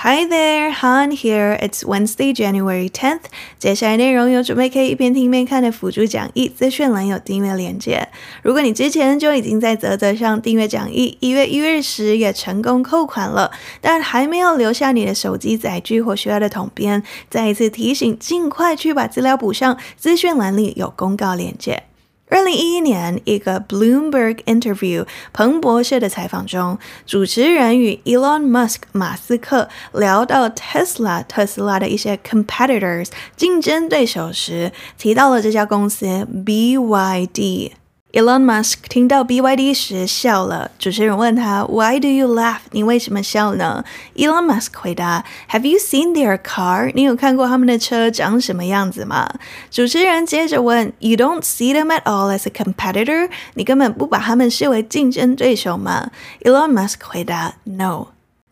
Hi there, Han here. It's Wednesday, January 10th. 接下来内容有准备可以一边听一边看的辅助讲义，资讯栏有订阅链接。如果你之前就已经在啧啧上订阅讲义，一月一日时也成功扣款了，但还没有留下你的手机载具或需要的统编，再一次提醒，尽快去把资料补上。资讯栏里有公告链接。二零一一年，一个 Bloomberg interview 彭博社的采访中，主持人与 Elon Musk 马斯克聊到 Tesla 特斯拉的一些 competitors 竞争对手时，提到了这家公司 BYD。Elon Musk 听到 BYD 时笑了。主持人问他：“Why do you laugh？” 你为什么笑呢？Elon Musk 回答：“Have you seen their car？” 你有看过他们的车长什么样子吗？主持人接着问：“You don't see them at all as a competitor？” 你根本不把他们视为竞争对手吗？Elon Musk 回答：“No。”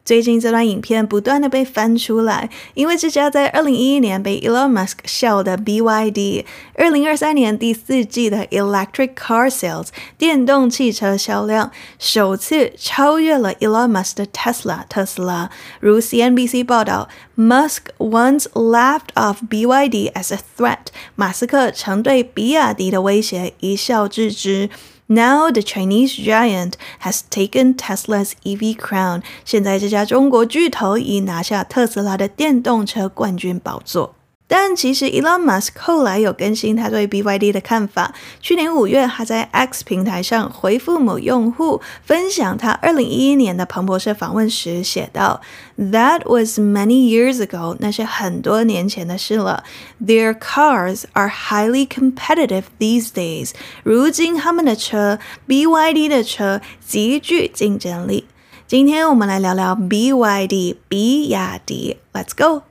最近这段影片不断的被翻出来，因为这家在二零一一年被 Elon Musk 笑的 BYD，二零二三年第四季的 Electric Car Sales 电动汽车销量首次超越了 Elon Musk 的 Tesla 特斯拉。如 CNBC 报道，Musk once laughed off BYD as a threat，马斯克曾对比亚迪的威胁一笑置之。Now the Chinese giant has taken Tesla's EV crown。现在这家中国巨头已拿下特斯拉的电动车冠军宝座。但其实，Elon Musk 后来有更新他对 BYD 的看法。去年五月，他在 X 平台上回复某用户分享他二零一一年的彭博社访问时写道：“That was many years ago，那是很多年前的事了。Their cars are highly competitive these days。如今他们的车，BYD 的车极具竞争力。今天我们来聊聊 BYD，比亚迪。Let's go。”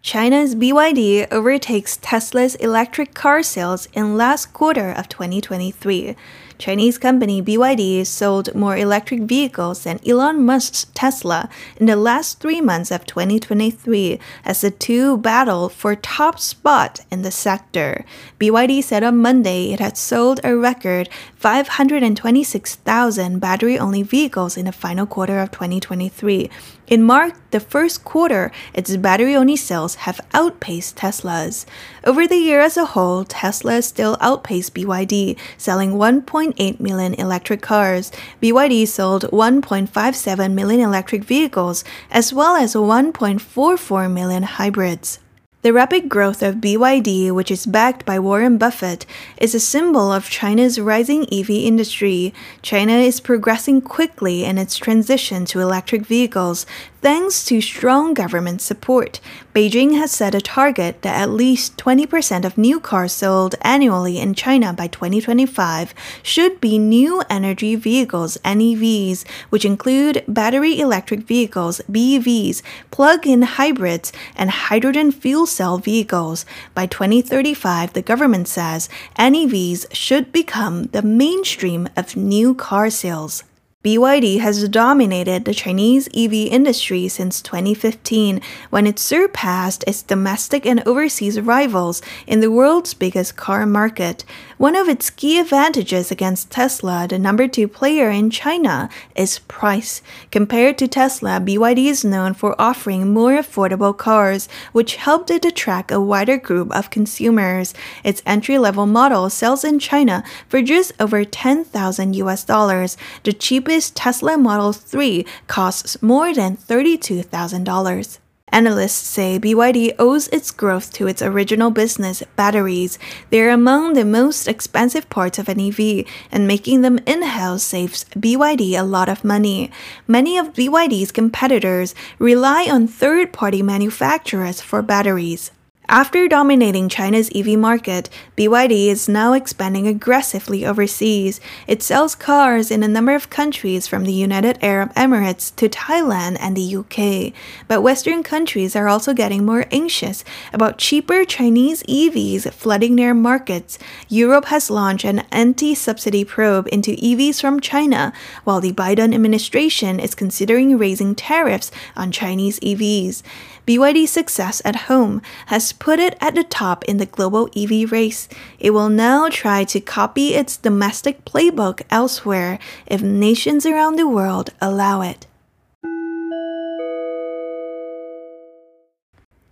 China's BYD overtakes Tesla's electric car sales in last quarter of 2023. Chinese company BYD sold more electric vehicles than Elon Musk's Tesla in the last three months of 2023 as the two battle for top spot in the sector. BYD said on Monday it had sold a record 526,000 battery-only vehicles in the final quarter of 2023. In March, the first quarter, its battery-only sales have outpaced Tesla's. Over the year as a whole, Tesla still outpaced BYD, selling 1.8 million electric cars. BYD sold 1.57 million electric vehicles, as well as 1.44 million hybrids. The rapid growth of BYD, which is backed by Warren Buffett, is a symbol of China's rising EV industry. China is progressing quickly in its transition to electric vehicles, thanks to strong government support. Beijing has set a target that at least 20% of new cars sold annually in China by 2025 should be new energy vehicles, NEVs, which include battery electric vehicles, BEVs, plug-in hybrids, and hydrogen fuel cell vehicles. By 2035, the government says NEVs should become the mainstream of new car sales. BYD has dominated the Chinese EV industry since 2015 when it surpassed its domestic and overseas rivals in the world's biggest car market. One of its key advantages against Tesla, the number two player in China, is price. Compared to Tesla, BYD is known for offering more affordable cars, which helped it attract a wider group of consumers. Its entry-level model sells in China for just over 10,000 US dollars. The cheapest Tesla Model 3 costs more than $32,000. Analysts say BYD owes its growth to its original business, batteries. They're among the most expensive parts of an EV, and making them in house saves BYD a lot of money. Many of BYD's competitors rely on third party manufacturers for batteries. After dominating China's EV market, BYD is now expanding aggressively overseas. It sells cars in a number of countries from the United Arab Emirates to Thailand and the UK. But Western countries are also getting more anxious about cheaper Chinese EVs flooding their markets. Europe has launched an anti subsidy probe into EVs from China, while the Biden administration is considering raising tariffs on Chinese EVs. BYD's success at home has put it at the top in the global EV race. It will now try to copy its domestic playbook elsewhere if nations around the world allow it.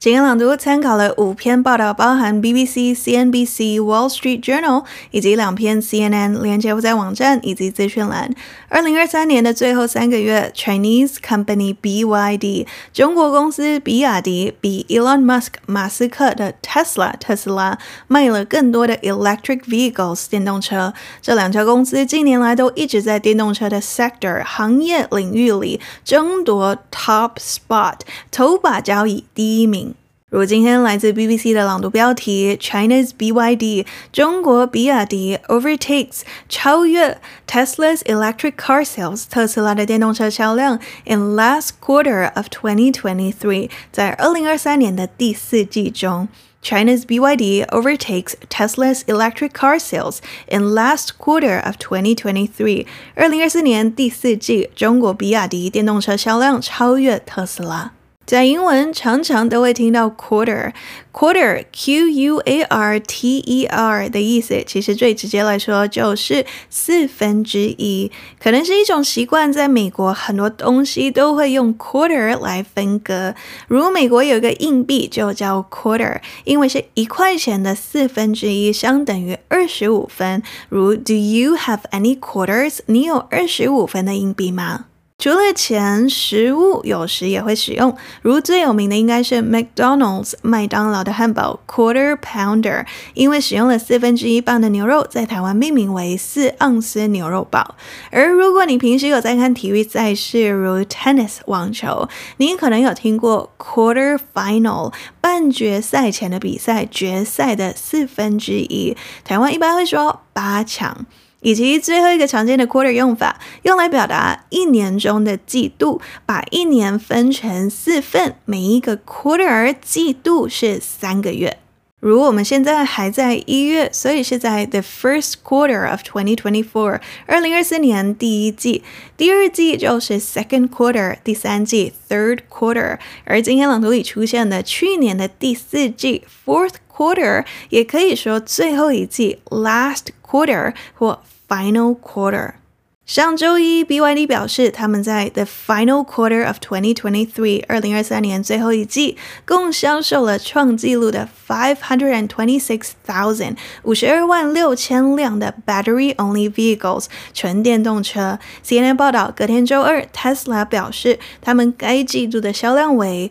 今天朗读参考了五篇报道，包含 BBC、CNBC、Wall Street Journal 以及两篇 CNN，连结附在网站以及资讯栏。二零二三年的最后三个月，Chinese company BYD 中国公司比亚迪比 Elon Musk 马斯克的 Tesla 特斯拉卖了更多的 electric vehicles 电动车。这两家公司近年来都一直在电动车的 sector 行业领域里争夺 top spot 头把交椅第一名。如今天来自 BBC 的朗读标题：China's BYD 中国比亚迪 overtakes 超越 Tesla's electric car sales 特斯拉的电动车销量 in last quarter of 2023在二零二三年的第四季中，China's BYD overtakes Tesla's electric car sales in last quarter of 2023二零二四年第四季中国比亚迪电动车销量超越特斯拉。 在英文常常都会听到 quarter，quarter q u a r t e r 的意思，其实最直接来说就是四分之一。可能是一种习惯，在美国很多东西都会用 quarter 来分割。如美国有一个硬币就叫 quarter，因为是一块钱的四分之一，相等于二十五分。如 Do you have any quarters？你有二十五分的硬币吗？除了钱，食物有时也会使用，如最有名的应该是 McDonald's 麦当劳的汉堡 Quarter Pounder，因为使用了四分之一磅的牛肉，在台湾命名为四盎司牛肉堡。而如果你平时有在看体育赛事，如 Tennis 网球，你可能有听过 Quarter Final 半决赛前的比赛，决赛的四分之一，台湾一般会说八强。以及最后一个常见的 quarter 用法，用来表达一年中的季度，把一年分成四份，每一个 quarter 季度是三个月。如我们现在还在一月，所以是在 the first quarter of 2024，二零二四年第一季，第二季就是 second quarter，第三季 third quarter。而今天朗读里出现的去年的第四季 fourth quarter，也可以说最后一季 last quarter 或 Final quarter。上周一，BYD 表示，他们在 the final quarter of 2023，二零二三年最后一季，共销售了创纪录的 five hundred and twenty six thousand 五十二万六千辆的 battery only vehicles 纯电动车。CNN 报道，隔天周二，Tesla 表示，他们该季度的销量为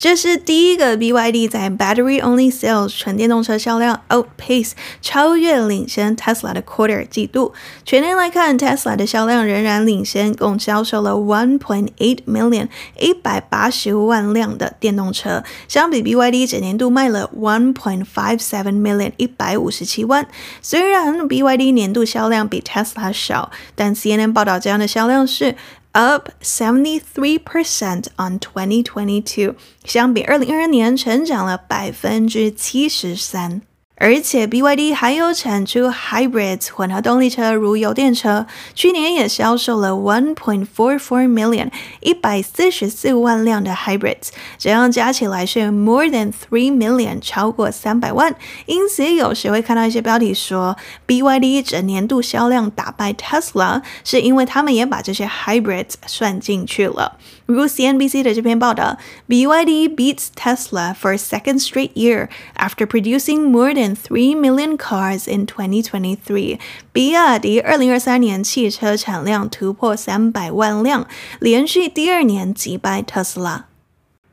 这是第一个 BYD 在 Battery Only Sales 纯电动车销量 outpace 超越领先 Tesla 的 quarter 季度。全年来看，Tesla 的销量仍然领先，共销售了 one point eight million 一百八十万辆的电动车，相比 BYD 整年度卖了 one point five seven million 一百五十七万。虽然 BYD 年度销量比 Tesla 少，但 CNN 报道这样的销量是。Up seventy three percent on twenty twenty two，相比二零二二年成长了百分之七十三。而且 BYD 还有产出 hybrid 混合动力车，如油电车，去年也销售了 one point four four million 一百四十四万辆的 hybrids，这样加起来是 more than three million 超过三百万。因此有时会看到一些标题说 BYD 整年度销量打败 Tesla，是因为他们也把这些 hybrids 算进去了。如 CNBC 的这篇报道，BYD beats Tesla for a second straight year after producing more than three million cars in 2023。比亚迪二零二三年汽车产量突破三百万辆，连续第二年击败特斯拉。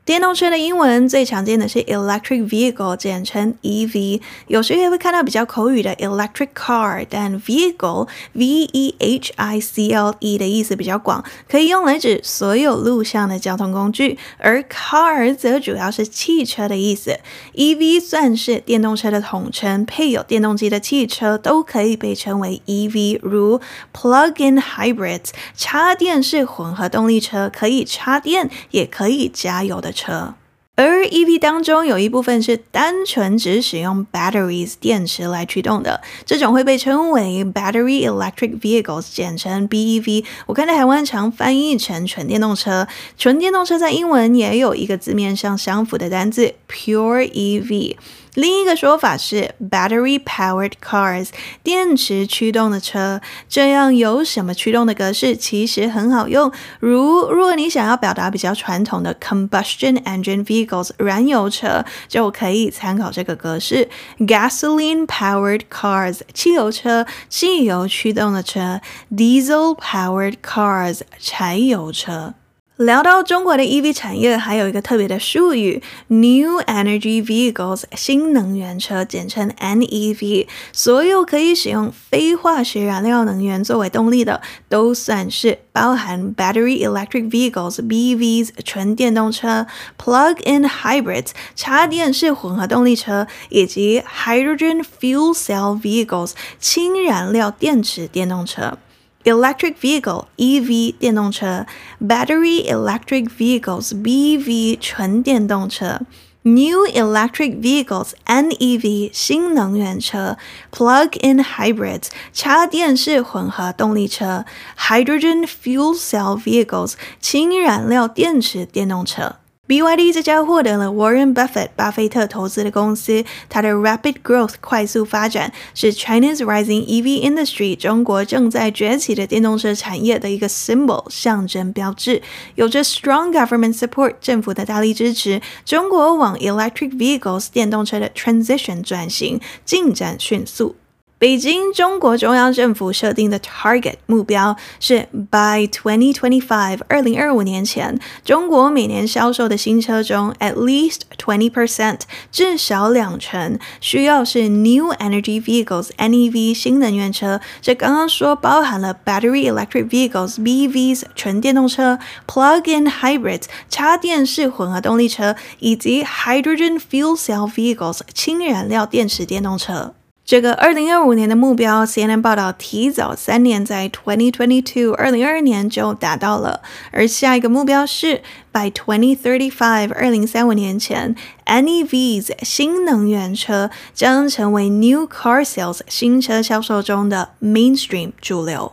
电动车的英文最常见的是 electric vehicle，简称 EV。有时也会看到比较口语的 electric car，但 vehicle v e h i c l e 的意思比较广，可以用来指所有路上的交通工具。而 car 则主要是汽车的意思。EV 算是电动车的统称，配有电动机的汽车都可以被称为 EV，如 plug-in hybrids，插电式混合动力车，可以插电也可以加油的车，而 EV 当中有一部分是单纯只使用 batteries 电池来驱动的，这种会被称为 battery electric vehicles，简称 BEV。我看到台湾常翻译成纯电动车，纯电动车在英文也有一个字面上相符的单字 pure EV。另一个说法是 battery-powered cars，电池驱动的车。这样有什么驱动的格式其实很好用。如如果你想要表达比较传统的 combustion engine vehicles，燃油车，就可以参考这个格式：gasoline-powered cars，汽油车，汽油驱动的车；diesel-powered cars，柴油车。聊到中国的 EV 产业，还有一个特别的术语，New Energy Vehicles，新能源车，简称 NEV。所有可以使用非化学燃料能源作为动力的，都算是包含 Battery Electric Vehicles BVs、纯电动车、Plug-in Hybrids（ 插电式混合动力车）以及 Hydrogen Fuel Cell Vehicles（ 氢燃料电池电动车）。Electric vehicle EV 电动车，Battery electric vehicles BEV 纯电动车，New electric vehicles NEV 新能源车，Plug-in hybrids 插电式混合动力车，Hydrogen fuel cell vehicles 氢燃料电池电动车。 BYD 这家获得了 Warren Buffett 巴菲特投资的公司，它的 rapid growth 快速发展是 China's rising EV industry 中国正在崛起的电动车产业的一个 symbol 象征标志，有着 strong government support 政府的大力支持，中国往 electric vehicles 电动车的 transition 转型进展迅速。北京中国中央政府设定的 target 目标是 by 2025二零二五年前，中国每年销售的新车中 at least twenty percent 至少两成需要是 new energy vehicles NEV 新能源车。这刚刚说包含了 battery electric vehicles BEVs 纯电动车，plug-in hybrids 插电式混合动力车，以及 hydrogen fuel cell vehicles 氢燃料电池电动车。这个二零二五年的目标，CNN 报道提早三年，在 twenty twenty two 二零二二年就达到了。而下一个目标是 by twenty thirty five 二零三五年前，NEVs 新能源车将成为 new car sales 新车销售中的 mainstream 主流。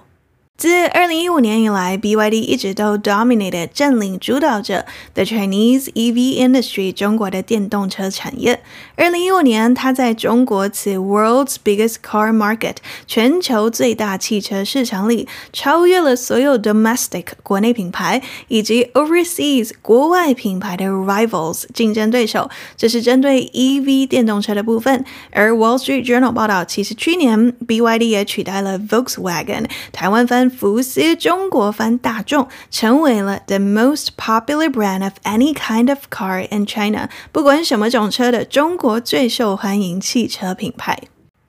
自二零一五年以来，BYD 一直都 dominated 占领主导着 the Chinese EV industry 中国的电动车产业。二零一五年，它在中国此 world's biggest car market 全球最大汽车市场里，超越了所有 domestic 国内品牌以及 overseas 国外品牌的 rivals 竞争对手。这是针对 EV 电动车的部分。而 Wall Street Journal 报道，其实去年 BYD 也取代了 Volkswagen 台湾分福斯中国翻大众成为了 the most popular brand of any kind of car in China，不管什么种车的中国最受欢迎汽车品牌。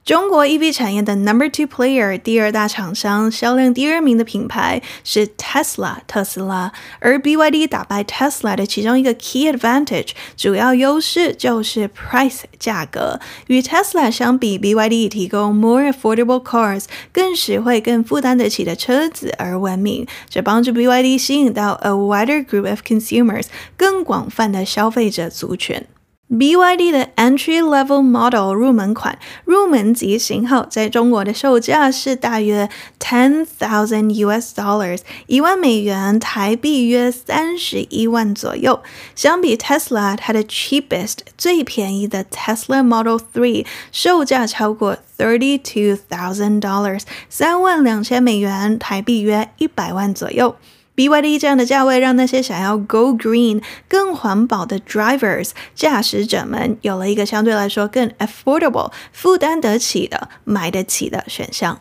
中国 EV 产业的 number two player 第二大厂商，销量第二名的品牌是 Tesla 特斯拉，而 BYD 打败 Tesla 的其中一个 key advantage 主要优势就是 price 价格。与 Tesla 相比，BYD 提供 more affordable cars 更实惠、更负担得起的车子而闻名，这帮助 BYD 吸引到 a wider group of consumers 更广泛的消费者族群。BYD 的 Entry Level Model 入门款、入门级型号，在中国的售价是大约 ten thousand US dollars，一万美元，台币约三十一万左右。相比 Tesla，它的 cheapest 最便宜的 Tesla Model Three 售价超过 thirty two thousand dollars，三万两千美元，台币约一百万左右。BYD 这样的价位，让那些想要 Go Green 更环保的 Drivers 驾驶者们有了一个相对来说更 Affordable 负担得起的买得起的选项。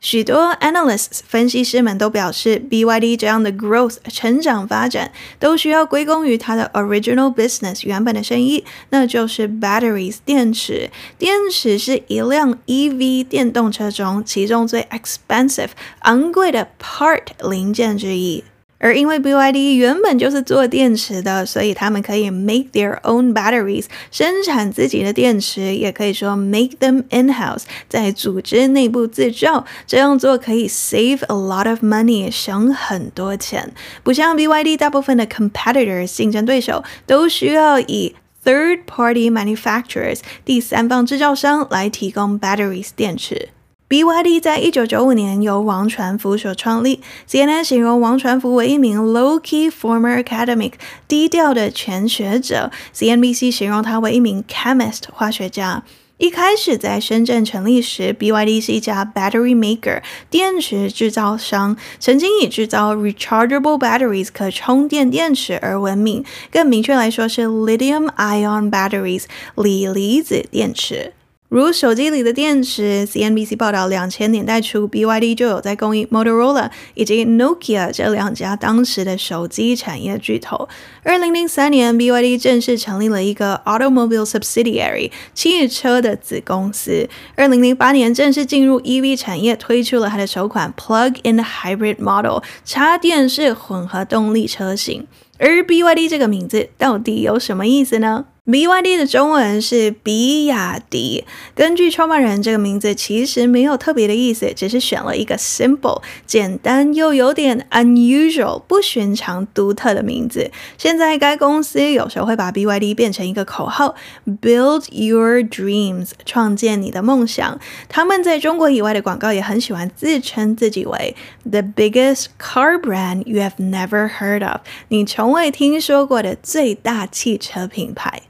许多 Analysts 分析师们都表示，BYD 这样的 Growth 成长发展都需要归功于它的 Original Business 原本的生意，那就是 Batteries 电池。电池是一辆 EV 电动车中其中最 Expensive 昂贵的 Part 零件之一。而因为 BYD 原本就是做电池的，所以他们可以 make their own batteries，生产自己的电池，也可以说 make them in-house，在组织内部自造。这样做可以 save a lot of money，省很多钱。不像 BYD，大部分的 competitors 竞争对手都需要以 third-party manufacturers 第三方制造商来提供 batteries 电池。BYD 在一九九五年由王传福所创立。CNN 形容王传福为一名 low-key former academic 低调的前学者。CNBC 形容他为一名 chemist 化学家。一开始在深圳成立时，BYD 是一家 battery maker 电池制造商，曾经以制造 rechargeable batteries 可充电电池而闻名。更明确来说是 lithium-ion batteries 锂离子电池。如手机里的电池，CNBC 报道，两千年代初，BYD 就有在供应 Motorola 以及 Nokia 这两家当时的手机产业巨头。二零零三年，BYD 正式成立了一个 Automobile Subsidiary 汽车的子公司。二零零八年，正式进入 EV 产业，推出了它的首款 Plug-in Hybrid Model 插电式混合动力车型。而 BYD 这个名字到底有什么意思呢？BYD 的中文是比亚迪。根据创办人，这个名字其实没有特别的意思，只是选了一个 simple、简单又有点 unusual、不寻常、独特的名字。现在该公司有时候会把 BYD 变成一个口号：Build your dreams，创建你的梦想。他们在中国以外的广告也很喜欢自称自己为 The biggest car brand you have never heard of，你从未听说过的最大汽车品牌。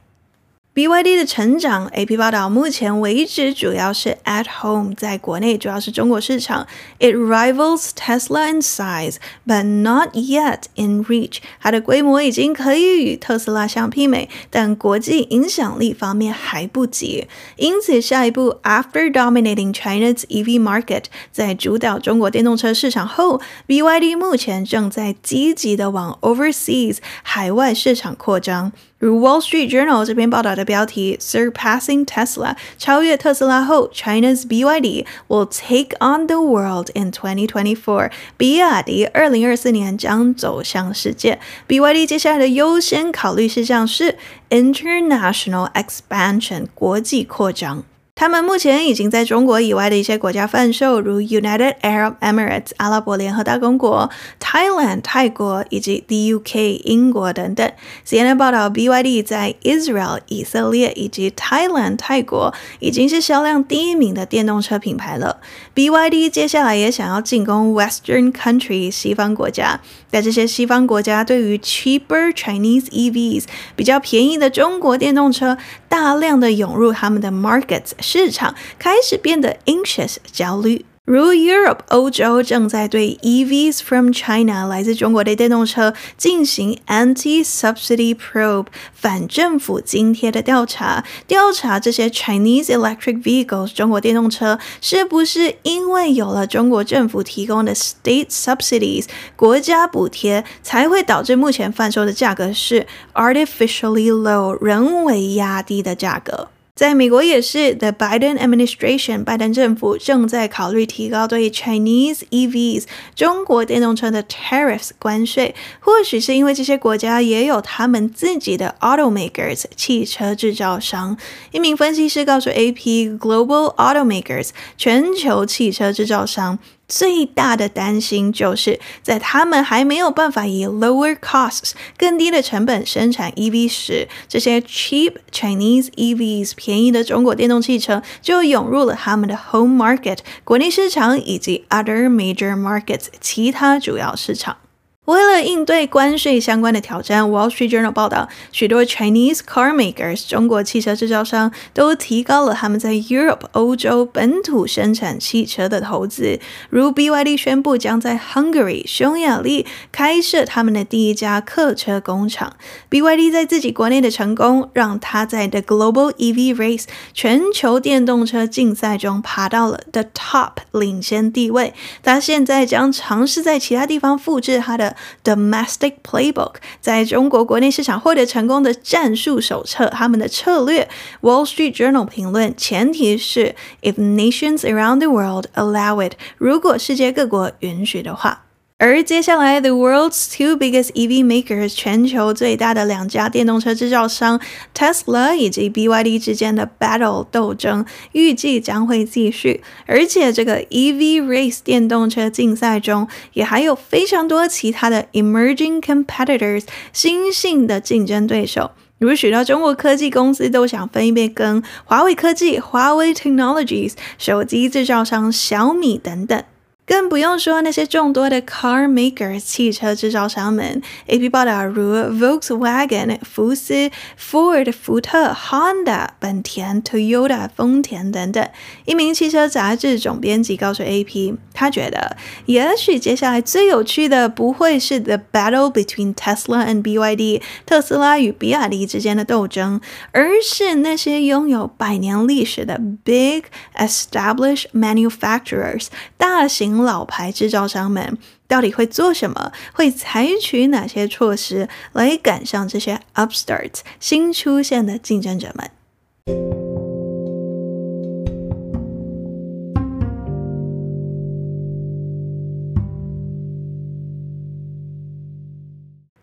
BYD 的成长，AP 报道，目前为止主要是 at home，在国内主要是中国市场。It rivals Tesla in size, but not yet in reach。它的规模已经可以与特斯拉相媲美，但国际影响力方面还不及。因此，下一步，after dominating China's EV market，在主导中国电动车市场后，BYD 目前正在积极的往 overseas 海外市场扩张。 如《Wall Street Journal》这篇报道的标题，Surpassing Tesla，超越特斯拉后，China's BYD will take on the world in 2024。比亚迪二零二四年将走向世界。BYD 接下来的优先考虑事项是 International Expansion，国际扩张。 他们目前已经在中国以外的一些国家贩售，如 United Arab Emirates 阿拉伯联合大公国、Thailand 泰国以及 the UK 英国等等。CNN 报道，BYD 在 Israel 以色列以及 Thailand 泰国已经是销量第一名的电动车品牌了。BYD 接下来也想要进攻 Western country 西方国家，在这些西方国家对于 cheaper Chinese EVs 比较便宜的中国电动车大量的涌入他们的 markets。市场开始变得 anxious 焦虑，如 Europe 欧洲正在对 EVs from China 来自中国的电动车进行 anti-subsidy probe 反政府津贴的调查，调查这些 Chinese electric vehicles 中国电动车是不是因为有了中国政府提供的 state subsidies 国家补贴，才会导致目前贩售的价格是 artificially low 人为压低的价格。在美国也是，The Biden administration，拜登政府正在考虑提高对 Chinese EVs 中国电动车的 tariffs 关税。或许是因为这些国家也有他们自己的 automakers 汽车制造商。一名分析师告诉 AP，Global automakers 全球汽车制造商。最大的担心就是在他们还没有办法以 lower costs 更低的成本生产 EV 时，这些 cheap Chinese EVs 便宜的中国电动汽车就涌入了他们的 home market 国内市场以及 other major markets 其他主要市场。为了应对关税相关的挑战，《Wall Street Journal》报道，许多 Chinese car makers 中国汽车制造商都提高了他们在 Europe 欧洲本土生产汽车的投资。如 BYD 宣布将在 Hungary 匈牙利开设他们的第一家客车工厂。BYD 在自己国内的成功，让他在 The Global EV Race 全球电动车竞赛中爬到了 The Top 领先地位。他现在将尝试在其他地方复制他的。Domestic Playbook 在中国国内市场获得成功的战术手册，他们的策略。Wall Street Journal 评论，前提是 If nations around the world allow it，如果世界各国允许的话。而接下来，the world's two biggest EV makers，全球最大的两家电动车制造商 Tesla 以及 BYD 之间的 battle 斗争，预计将会继续。而且，这个 EV race 电动车竞赛中，也还有非常多其他的 emerging competitors，新兴的竞争对手。如许多中国科技公司都想分一杯羹，华为科技、华为 Technologies、手机制造商小米等等。更不用说那些众多的 car maker 汽车制造商们，AP 报道如 Volkswagen 福斯、Ford 福特、Honda 本田、Toyota 丰田等等。一名汽车杂志总编辑告诉 AP，他觉得也许接下来最有趣的不会是 the battle between Tesla and BYD 特斯拉与比亚迪之间的斗争，而是那些拥有百年历史的 big established manufacturers 大型。老牌制造商们到底会做什么？会采取哪些措施来赶上这些 upstart 新出现的竞争者们？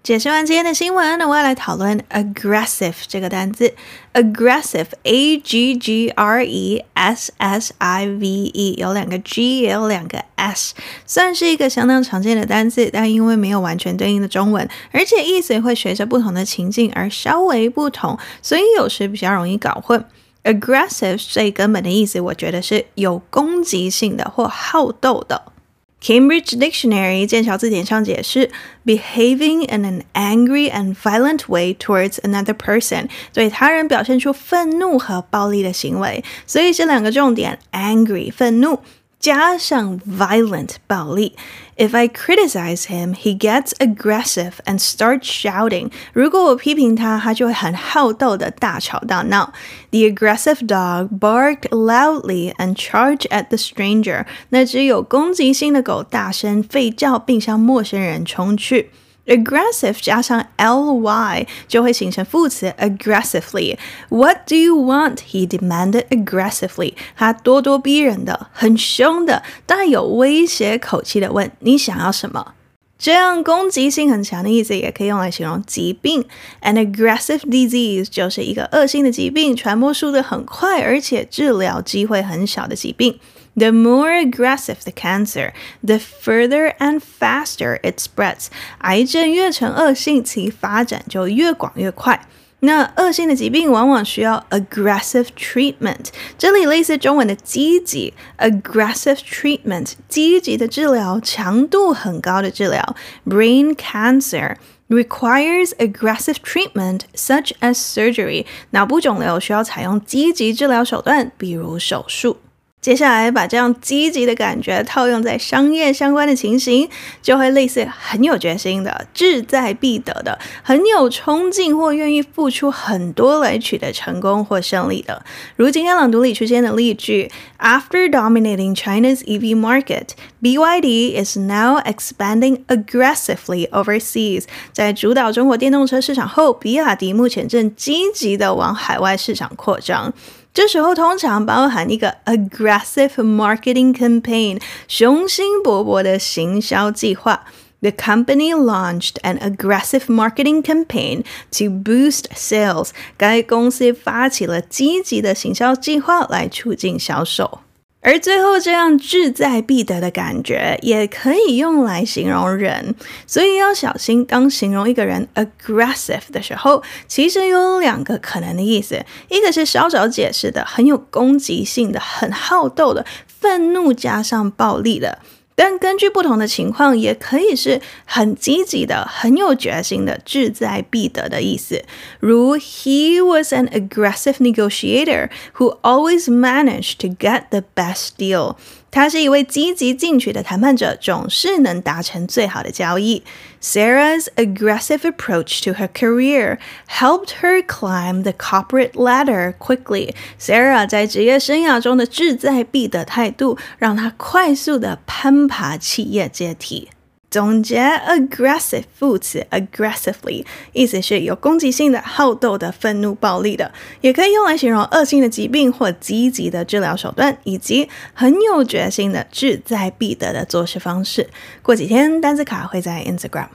解释完今天的新闻，那我要来讨论 aggressive 这个单字。aggressive，a g g r e s s i v e，有两个 g 也有两个 s，算是一个相当常见的单字，但因为没有完全对应的中文，而且意思会随着不同的情境而稍微不同，所以有时比较容易搞混。aggressive 最根本的意思，我觉得是有攻击性的或好斗的。Cambridge Dictionary 剑桥字典上解释：behaving in an angry and violent way towards another person，对他人表现出愤怒和暴力的行为。所以这两个重点：angry 愤怒。加上 violent 暴力，If I criticize him, he gets aggressive and starts shouting。如果我批评他，他就会很好斗的大吵大闹。The aggressive dog barked loudly and charged at the stranger。那只有攻击性的狗大声吠叫，并向陌生人冲去。 Aggressive 加上 ly 就会形成副词 aggressively。What do you want? He demanded aggressively。他咄咄逼人的、很凶的、带有威胁口气的问：“你想要什么？”这样攻击性很强的意思也可以用来形容疾病。An aggressive disease 就是一个恶性的疾病，传播速度很快，而且治疗机会很小的疾病。The more aggressive the cancer, the further and faster it spreads。癌症越呈恶性，其发展就越广越快。那恶性的疾病往往需要 aggressive treatment，这里类似中文的积极 aggressive treatment，积极的治疗，强度很高的治疗。Brain cancer requires aggressive treatment such as surgery，脑部肿瘤需要采用积极治疗手段，比如手术。 接下来把这样积极的感觉套用在商业相关的情形，就会类似很有决心的、志在必得的、很有冲劲或愿意付出很多来取得成功或胜利的。如今天朗读里出现的例句：After dominating China's EV market, BYD is now expanding aggressively overseas。在主导中国电动车市场后，比亚迪目前正积极地往海外市场扩张。这时候通常包含一个 aggressive marketing campaign，雄心勃勃的行销计划。The company launched an aggressive marketing campaign to boost sales。该公司发起了积极的行销计划来促进销售。 而最后，这样志在必得的感觉也可以用来形容人，所以要小心。当形容一个人 aggressive 的时候，其实有两个可能的意思：一个是稍早解释的，很有攻击性的、很好斗的、愤怒加上暴力的。但根据不同的情况，也可以是很积极的、很有决心的、志在必得的意思。如 He was an aggressive negotiator who always managed to get the best deal. 他是一位积极进取的谈判者，总是能达成最好的交易。Sarah's aggressive approach to her career helped her climb the corporate ladder quickly. Sarah 在职业生涯中的志在必得态度，让她快速地攀爬企业阶梯。总结：aggressive 副词 aggressively，意思是有攻击性的、好斗的、愤怒、暴力的，也可以用来形容恶性的疾病或积极的治疗手段，以及很有决心的、志在必得的做事方式。过几天单词卡会在 Instagram。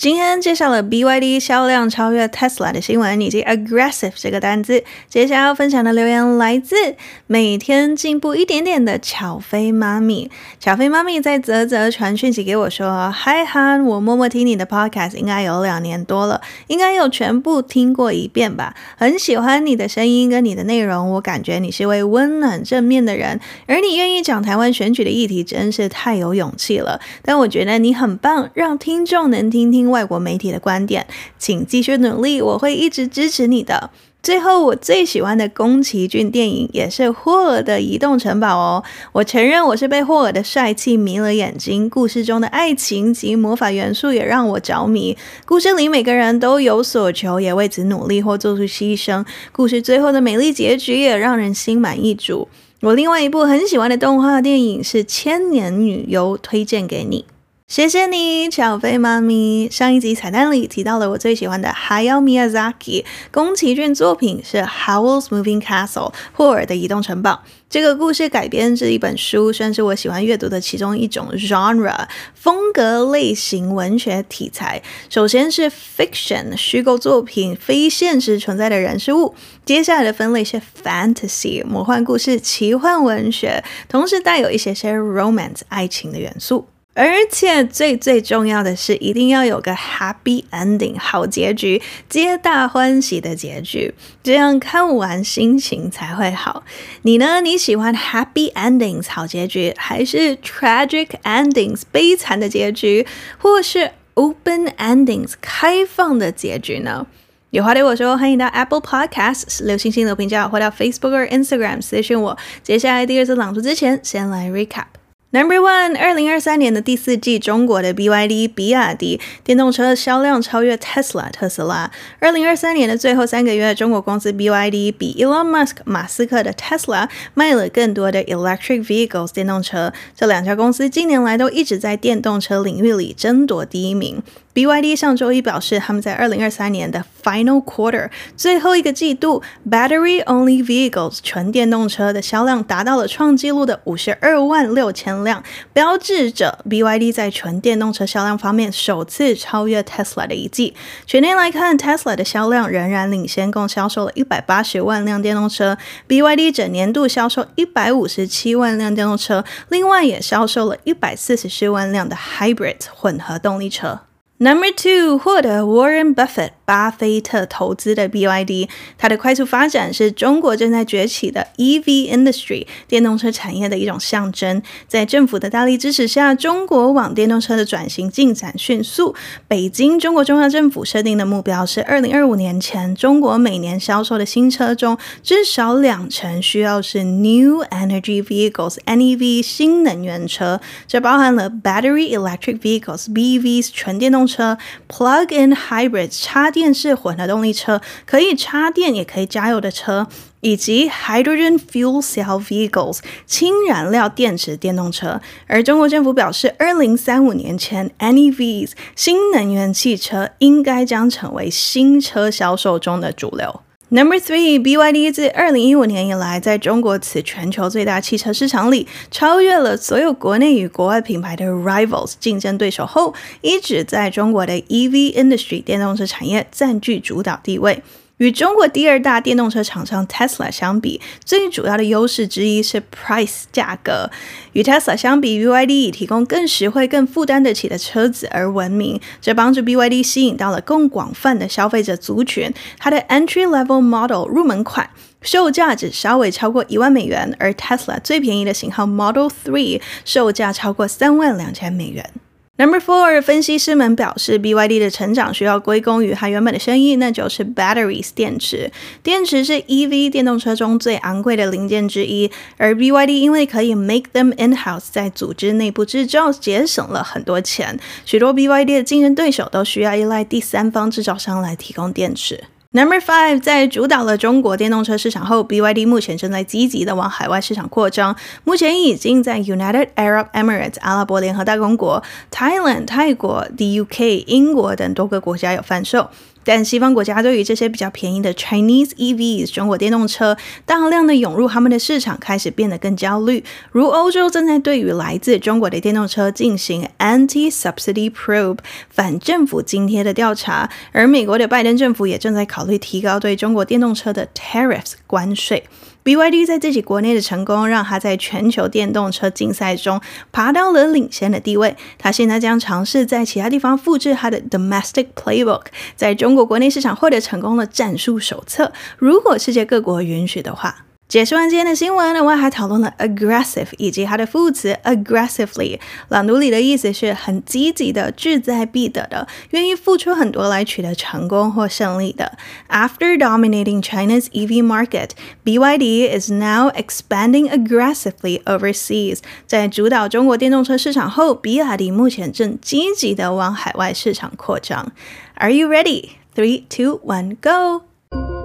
今天介绍了 BYD 销量超越 Tesla 的新闻，以及 aggressive 这个单字。接下来要分享的留言来自每天进步一点点的巧飞妈咪。巧飞妈咪在啧啧传讯息给我说：“嗨韩，我默默听你的 podcast 应该有两年多了，应该有全部听过一遍吧。很喜欢你的声音跟你的内容，我感觉你是位温暖正面的人，而你愿意讲台湾选举的议题，真是太有勇气了。但我觉得你很棒，让听众能听听。”外国媒体的观点，请继续努力，我会一直支持你的。最后，我最喜欢的宫崎骏电影也是霍尔的《移动城堡》哦。我承认我是被霍尔的帅气迷了眼睛，故事中的爱情及魔法元素也让我着迷。故事里每个人都有所求，也为此努力或做出牺牲。故事最后的美丽结局也让人心满意足。我另外一部很喜欢的动画电影是《千年女优》，推荐给你。谢谢你，巧飞妈咪。上一集彩蛋里提到了我最喜欢的 Hayao Miyazaki 宫崎骏作品是《Howl's Moving Castle》霍尔的移动城堡。这个故事改编自一本书，算是我喜欢阅读的其中一种 genre 风格类型文学题材。首先是 fiction 虚构作品，非现实存在的人事物。接下来的分类是 fantasy 魔幻故事、奇幻文学，同时带有一些些 romance 爱情的元素。而且最最重要的是，一定要有个 happy ending 好结局，皆大欢喜的结局，这样看完心情才会好。你呢？你喜欢 happy endings 好结局，还是 tragic endings 悲惨的结局，或是 open endings 开放的结局呢？有话对我说，欢迎到 Apple Podcasts 留星星的评价，或到 Facebook 或 Instagram 私讯我。接下来第二次朗读之前，先来 recap。Number one，二零二三年的第四季，中国的 BYD 比亚迪电动车销量超越 Tesla 特斯拉。二零二三年的最后三个月，中国公司 BYD 比 Elon Musk 马斯克的 Tesla 卖了更多的 electric vehicles 电动车。这两家公司近年来都一直在电动车领域里争夺第一名。BYD 上周一表示，他们在二零二三年的 Final Quarter 最后一个季度，Battery Only Vehicles 纯电动车的销量达到了创纪录的五十二万六千量，标志着 BYD 在纯电动车销量方面首次超越 Tesla 的一季。全年来看，Tesla 的销量仍然领先，共销售了一百八十万辆电动车，BYD 整年度销售一百五十七万辆电动车，另外也销售了一百四十四万辆的 Hybrid 混合动力车。Number two，获得 Warren Buffett 巴菲特投资的 BYD，它的快速发展是中国正在崛起的 EV industry 电动车产业的一种象征。在政府的大力支持下，中国往电动车的转型进展迅速。北京中国中央政府设定的目标是，二零二五年前，中国每年销售的新车中至少两成需要是 New Energy Vehicles（NEV） 新能源车，这包含了 Battery Electric Vehicles（BEVs） 纯电动车 plug-in hybrid 插电式混合动力车，可以插电也可以加油的车，以及 hydrogen fuel cell vehicles 氢燃料电池电动车。而中国政府表示，二零三五年前，NEVs 新能源汽车应该将成为新车销售中的主流。Number three, BYD 自二零一五年以来，在中国此全球最大汽车市场里，超越了所有国内与国外品牌的 rivals 竞争对手后，一直在中国的 EV industry 电动车产业占据主导地位。与中国第二大电动车厂商 Tesla 相比，最主要的优势之一是 price 价格。与 Tesla 相比，BYD 以提供更实惠、更负担得起的车子而闻名，这帮助 BYD 吸引到了更广泛的消费者族群。它的 entry level model 入门款售价只稍微超过一万美元，而 Tesla 最便宜的型号 Model Three 售价超过三万两千美元。Number four，分析师们表示，BYD 的成长需要归功于它原本的生意，那就是 batteries 电池。电池是 EV 电动车中最昂贵的零件之一，而 BYD 因为可以 make them in-house，在组织内部制造，节省了很多钱。许多 BYD 的竞争对手都需要依赖第三方制造商来提供电池。Number five，在主导了中国电动车市场后，BYD 目前正在积极的往海外市场扩张。目前已经在 United Arab Emirates 阿拉伯联合大公国、Thailand 泰国、the UK 英国等多个国家有贩售。但西方国家对于这些比较便宜的 Chinese EVs 中国电动车大量的涌入他们的市场，开始变得更焦虑。如欧洲正在对于来自中国的电动车进行 anti-subsidy probe 反政府津贴的调查，而美国的拜登政府也正在考虑提高对中国电动车的 tariffs 关税。BYD 在自己国内的成功，让他在全球电动车竞赛中爬到了领先的地位。他现在将尝试在其他地方复制他的 domestic playbook，在中国国内市场获得成功的战术手册。如果世界各国允许的话。解释完今天的新闻，另外还讨论了 aggressive 以及它的副词 aggressively。朗读里的意思是很积极的、志在必得的、愿意付出很多来取得成功或胜利的。After dominating China's EV market, BYD is now expanding aggressively overseas。在主导中国电动车市场后，比亚迪目前正积极的往海外市场扩张。Are you ready? Three, two, one, go!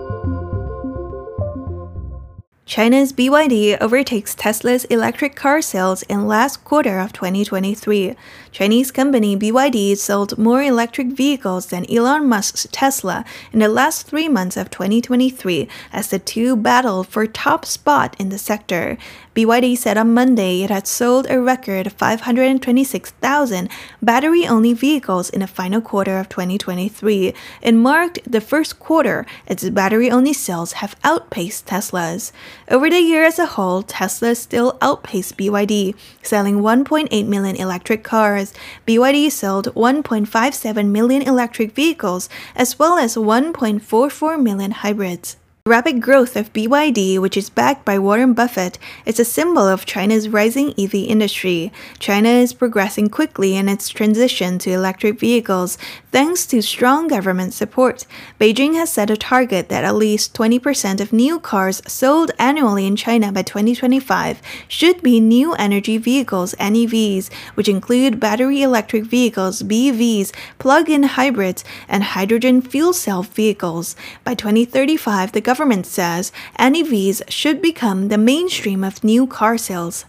China's BYD overtakes Tesla's electric car sales in last quarter of 2023. Chinese company BYD sold more electric vehicles than Elon Musk's Tesla in the last three months of 2023 as the two battle for top spot in the sector. BYD said on Monday it had sold a record 526,000 battery-only vehicles in the final quarter of 2023. It marked the first quarter its battery-only sales have outpaced Tesla's. Over the year as a whole, Tesla still outpaced BYD, selling 1.8 million electric cars. BYD sold 1.57 million electric vehicles as well as 1.44 million hybrids. The rapid growth of BYD, which is backed by Warren Buffett, is a symbol of China's rising EV industry. China is progressing quickly in its transition to electric vehicles thanks to strong government support. Beijing has set a target that at least 20% of new cars sold annually in China by 2025 should be new energy vehicles NEVs, which include battery electric vehicles BEVs, plug-in hybrids, and hydrogen fuel cell vehicles. By 2035, the government says NEVs should become the mainstream of new car sales.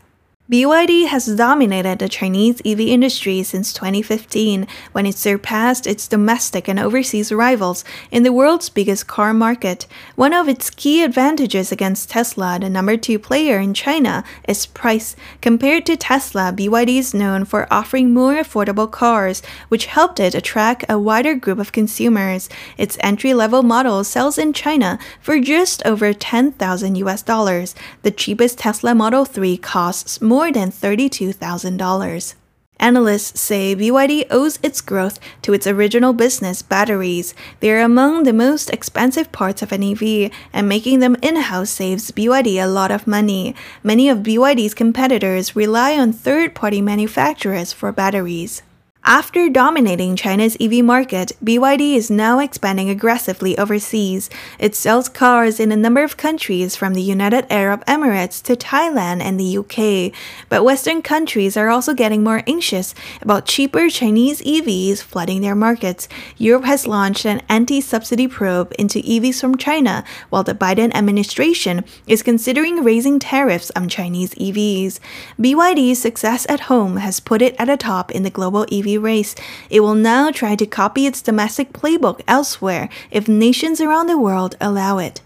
BYD has dominated the Chinese EV industry since 2015 when it surpassed its domestic and overseas rivals in the world's biggest car market. One of its key advantages against Tesla, the number two player in China, is price. Compared to Tesla, BYD is known for offering more affordable cars, which helped it attract a wider group of consumers. Its entry-level model sells in China for just over 10,000 US dollars. The cheapest Tesla Model 3 costs more more than $32,000. Analysts say BYD owes its growth to its original business, batteries. They are among the most expensive parts of an EV, and making them in house saves BYD a lot of money. Many of BYD's competitors rely on third party manufacturers for batteries. After dominating China's EV market, BYD is now expanding aggressively overseas. It sells cars in a number of countries from the United Arab Emirates to Thailand and the UK. But Western countries are also getting more anxious about cheaper Chinese EVs flooding their markets. Europe has launched an anti subsidy probe into EVs from China, while the Biden administration is considering raising tariffs on Chinese EVs. BYD's success at home has put it at the top in the global EV race. It will now try to copy its domestic playbook elsewhere if nations around the world allow it.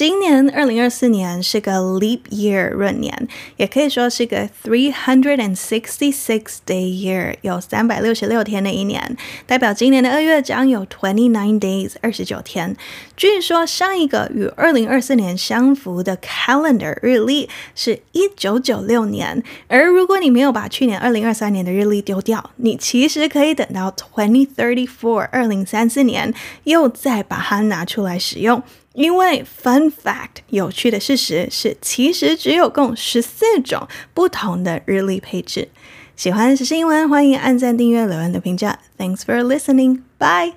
今年二零二四年是个 leap year 闰年，也可以说是个 three hundred and sixty six day year，有三百六十六天的一年，代表今年的二月将有 twenty nine days 二十九天。据说上一个与二零二四年相符的 calendar 日历是一九九六年，而如果你没有把去年二零二三年的日历丢掉，你其实可以等到 twenty thirty four 二零三四年又再把它拿出来使用。因为 fun fact 有趣的事实是，其实只有共十四种不同的日历配置。喜欢时事英文，欢迎按赞、订阅、留言的评价。Thanks for listening. Bye.